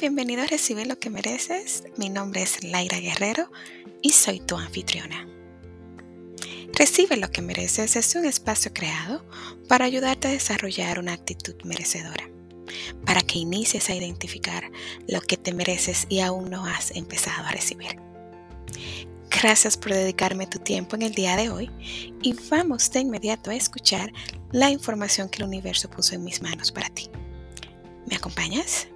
bienvenido a Recibe lo que mereces. Mi nombre es Laira Guerrero y soy tu anfitriona. Recibe lo que mereces es un espacio creado para ayudarte a desarrollar una actitud merecedora, para que inicies a identificar lo que te mereces y aún no has empezado a recibir. Gracias por dedicarme tu tiempo en el día de hoy y vamos de inmediato a escuchar la información que el universo puso en mis manos para ti. ¿Me acompañas?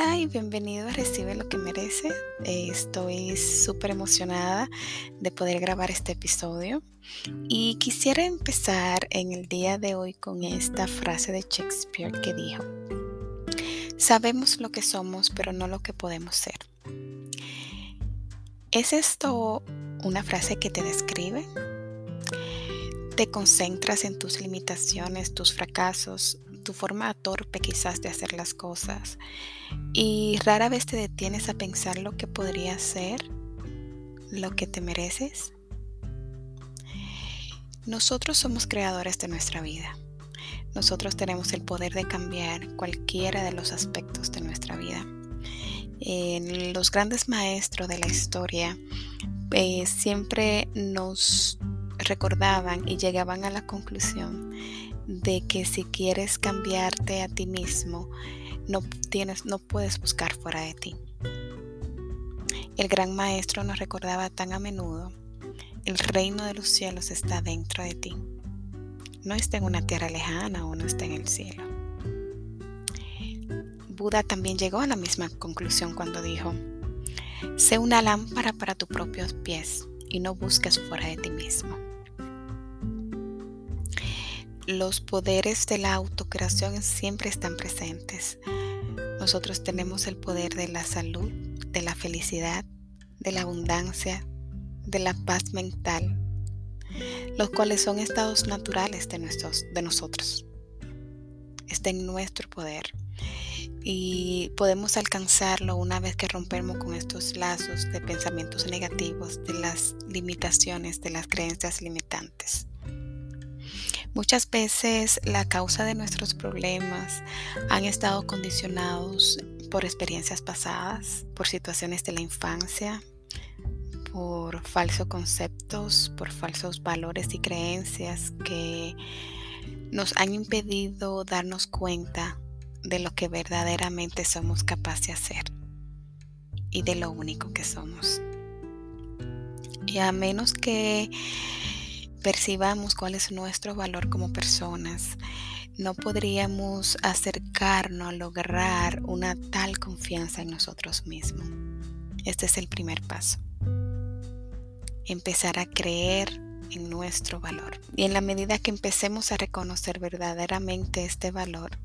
Hola y bienvenido a Recibe lo que merece. Estoy súper emocionada de poder grabar este episodio y quisiera empezar en el día de hoy con esta frase de Shakespeare que dijo, sabemos lo que somos pero no lo que podemos ser. ¿Es esto una frase que te describe? ¿Te concentras en tus limitaciones, tus fracasos, tu forma torpe quizás de hacer las cosas y rara vez te detienes a pensar lo que podría ser, lo que te mereces. Nosotros somos creadores de nuestra vida. Nosotros tenemos el poder de cambiar cualquiera de los aspectos de nuestra vida. los grandes maestros de la historia eh, siempre nos recordaban y llegaban a la conclusión de que si quieres cambiarte a ti mismo, no, tienes, no puedes buscar fuera de ti. El gran maestro nos recordaba tan a menudo, el reino de los cielos está dentro de ti. No está en una tierra lejana o no está en el cielo. Buda también llegó a la misma conclusión cuando dijo, sé una lámpara para tus propios pies y no busques fuera de ti mismo los poderes de la autocreación siempre están presentes. Nosotros tenemos el poder de la salud, de la felicidad, de la abundancia, de la paz mental, los cuales son estados naturales de, nosotros. Está en nuestro poder y podemos alcanzarlo una vez que rompemos con estos lazos de pensamientos negativos, de las limitaciones, de las creencias limitantes. Muchas veces la causa de nuestros problemas han estado condicionados por experiencias pasadas, por situaciones de la infancia, por falsos conceptos, por falsos valores y creencias que nos han impedido darnos cuenta de lo que verdaderamente somos capaces de hacer y de lo único que somos. Y a menos que percibamos cuál es nuestro valor como personas, no podríamos acercarnos a lograr una tal confianza en nosotros mismos. Este es el primer paso. Empezar a creer en nuestro valor. Y en la medida que empecemos a reconocer verdaderamente este valor,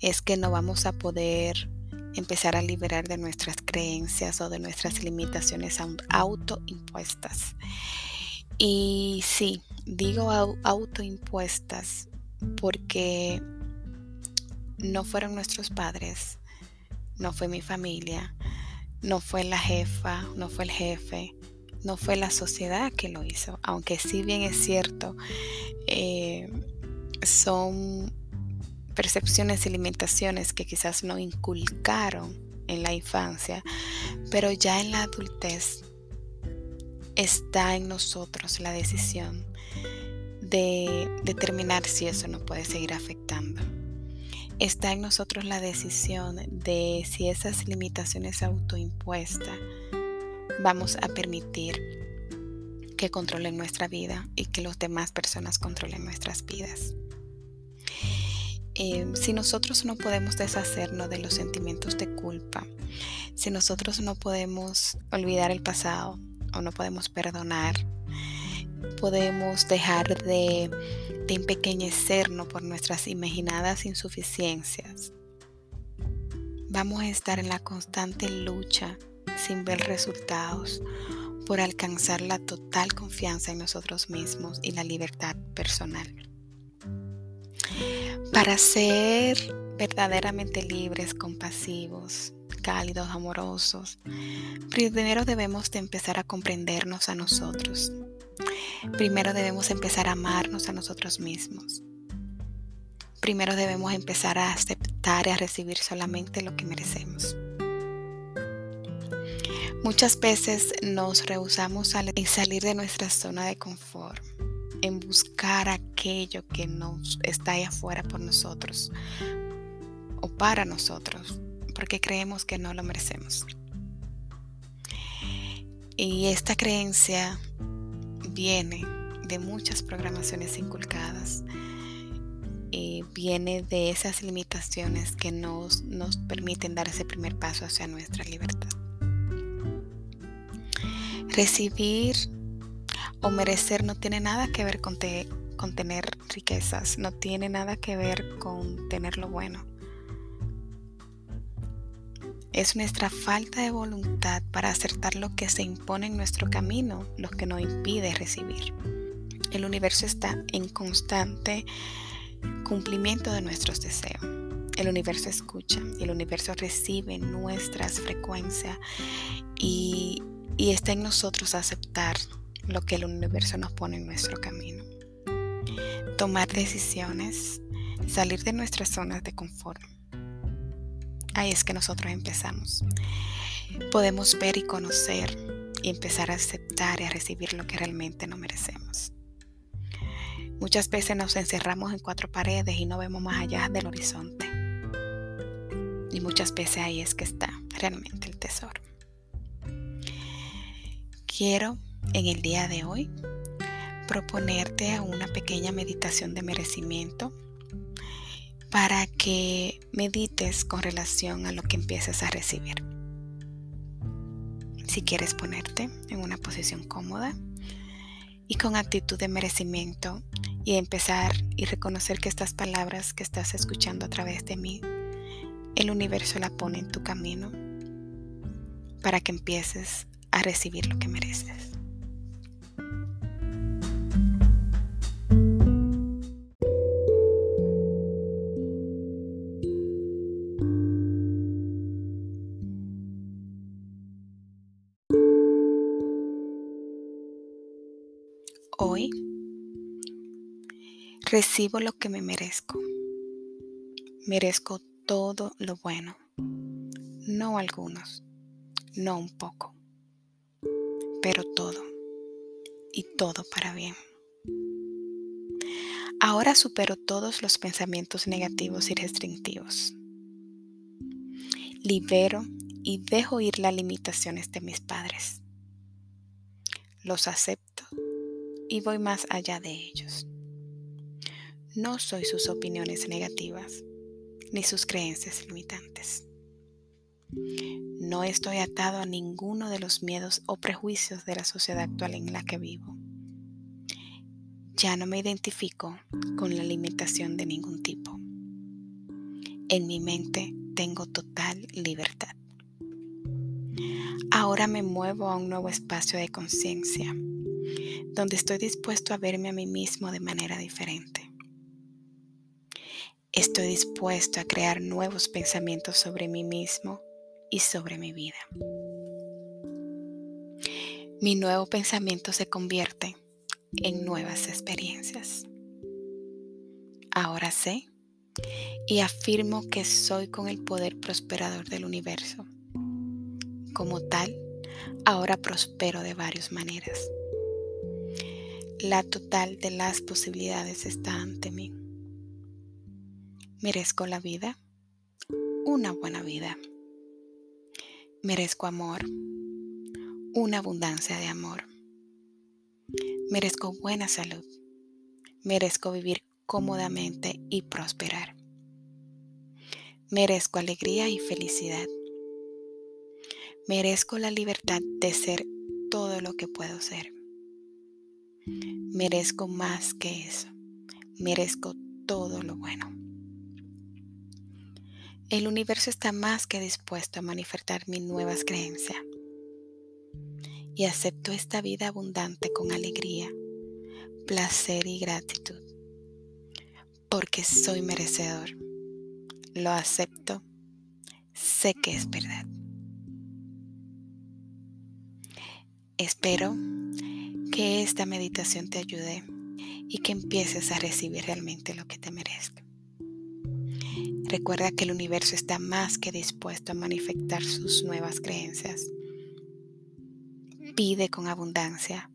es que no vamos a poder empezar a liberar de nuestras creencias o de nuestras limitaciones autoimpuestas. Y sí, digo autoimpuestas porque no fueron nuestros padres, no fue mi familia, no fue la jefa, no fue el jefe, no fue la sociedad que lo hizo, aunque sí bien es cierto, eh, son percepciones y limitaciones que quizás no inculcaron en la infancia, pero ya en la adultez está en nosotros la decisión de determinar si eso no puede seguir afectando. Está en nosotros la decisión de si esas limitaciones autoimpuestas vamos a permitir que controlen nuestra vida y que las demás personas controlen nuestras vidas. Eh, si nosotros no podemos deshacernos de los sentimientos de culpa, si nosotros no podemos olvidar el pasado, o no podemos perdonar, podemos dejar de, de empequeñecernos por nuestras imaginadas insuficiencias. Vamos a estar en la constante lucha sin ver resultados por alcanzar la total confianza en nosotros mismos y la libertad personal. Para ser verdaderamente libres, compasivos, cálidos, amorosos. Primero debemos de empezar a comprendernos a nosotros. Primero debemos empezar a amarnos a nosotros mismos. Primero debemos empezar a aceptar y a recibir solamente lo que merecemos. Muchas veces nos rehusamos a salir de nuestra zona de confort, en buscar aquello que nos está ahí afuera por nosotros o para nosotros, porque creemos que no lo merecemos. Y esta creencia viene de muchas programaciones inculcadas y viene de esas limitaciones que nos, nos permiten dar ese primer paso hacia nuestra libertad. Recibir o merecer no tiene nada que ver con, con tener riquezas, no tiene nada que ver con tener lo bueno. Es nuestra falta de voluntad para acertar lo que se impone en nuestro camino lo que nos impide recibir. El universo está en constante cumplimiento de nuestros deseos. El universo escucha y el universo recibe nuestras frecuencias y, está en nosotros aceptar lo que el universo nos pone en nuestro camino. Tomar decisiones, salir de nuestras zonas de confort ahí es que nosotros empezamos. Podemos ver y conocer y empezar a aceptar y a recibir lo que realmente no merecemos. Muchas veces nos encerramos en cuatro paredes y no vemos más allá del horizonte. Y muchas veces ahí es que está realmente el tesoro. Quiero en el día de hoy proponerte una pequeña meditación de merecimiento para que medites con relación a lo que empieces a recibir. Si quieres ponerte en una posición cómoda y con actitud de merecimiento y empezar y reconocer que estas palabras que estás escuchando a través de mí, el universo la pone en tu camino para que empieces a recibir lo que mereces. Hoy recibo lo que me merezco. Merezco todo lo bueno, no algunos, no un poco, pero todo, y todo para bien. Ahora supero todos los pensamientos negativos y restrictivos. Libero y dejo ir las limitaciones de mis padres. Los acepto y voy más allá de ellos. No soy sus opiniones negativas ni sus creencias limitantes. No estoy atado a ninguno de los miedos o prejuicios de la sociedad actual en la que vivo. Ya no me identifico con la limitación de ningún tipo. En mi mente tengo total libertad. Ahora me muevo a un nuevo espacio de conciencia donde estoy dispuesto a verme a mí mismo de manera diferente. Estoy dispuesto a crear nuevos pensamientos sobre mí mismo y sobre mi vida. Mi nuevo pensamiento se convierte en nuevas experiencias. Ahora sé y afirmo que soy con el poder prosperador del universo. Como tal, ahora prospero de varias maneras la total de las posibilidades está ante mí. Merezco la vida, una buena vida. Merezco amor, una abundancia de amor. Merezco buena salud. Merezco vivir cómodamente y prosperar. Merezco alegría y felicidad. Merezco la libertad de ser todo lo que puedo ser. Merezco más que eso. Merezco todo lo bueno. El universo está más que dispuesto a manifestar mis nuevas creencias. Y acepto esta vida abundante con alegría, placer y gratitud. Porque soy merecedor. Lo acepto. Sé que es verdad. Espero que esta meditación te ayude y que empieces a recibir realmente lo que te merezca. Recuerda que el universo está más que dispuesto a manifestar sus nuevas creencias. Pide con abundancia,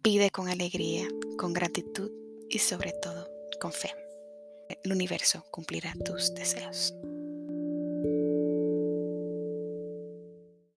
pide con alegría, con gratitud y sobre todo con fe. El universo cumplirá tus deseos.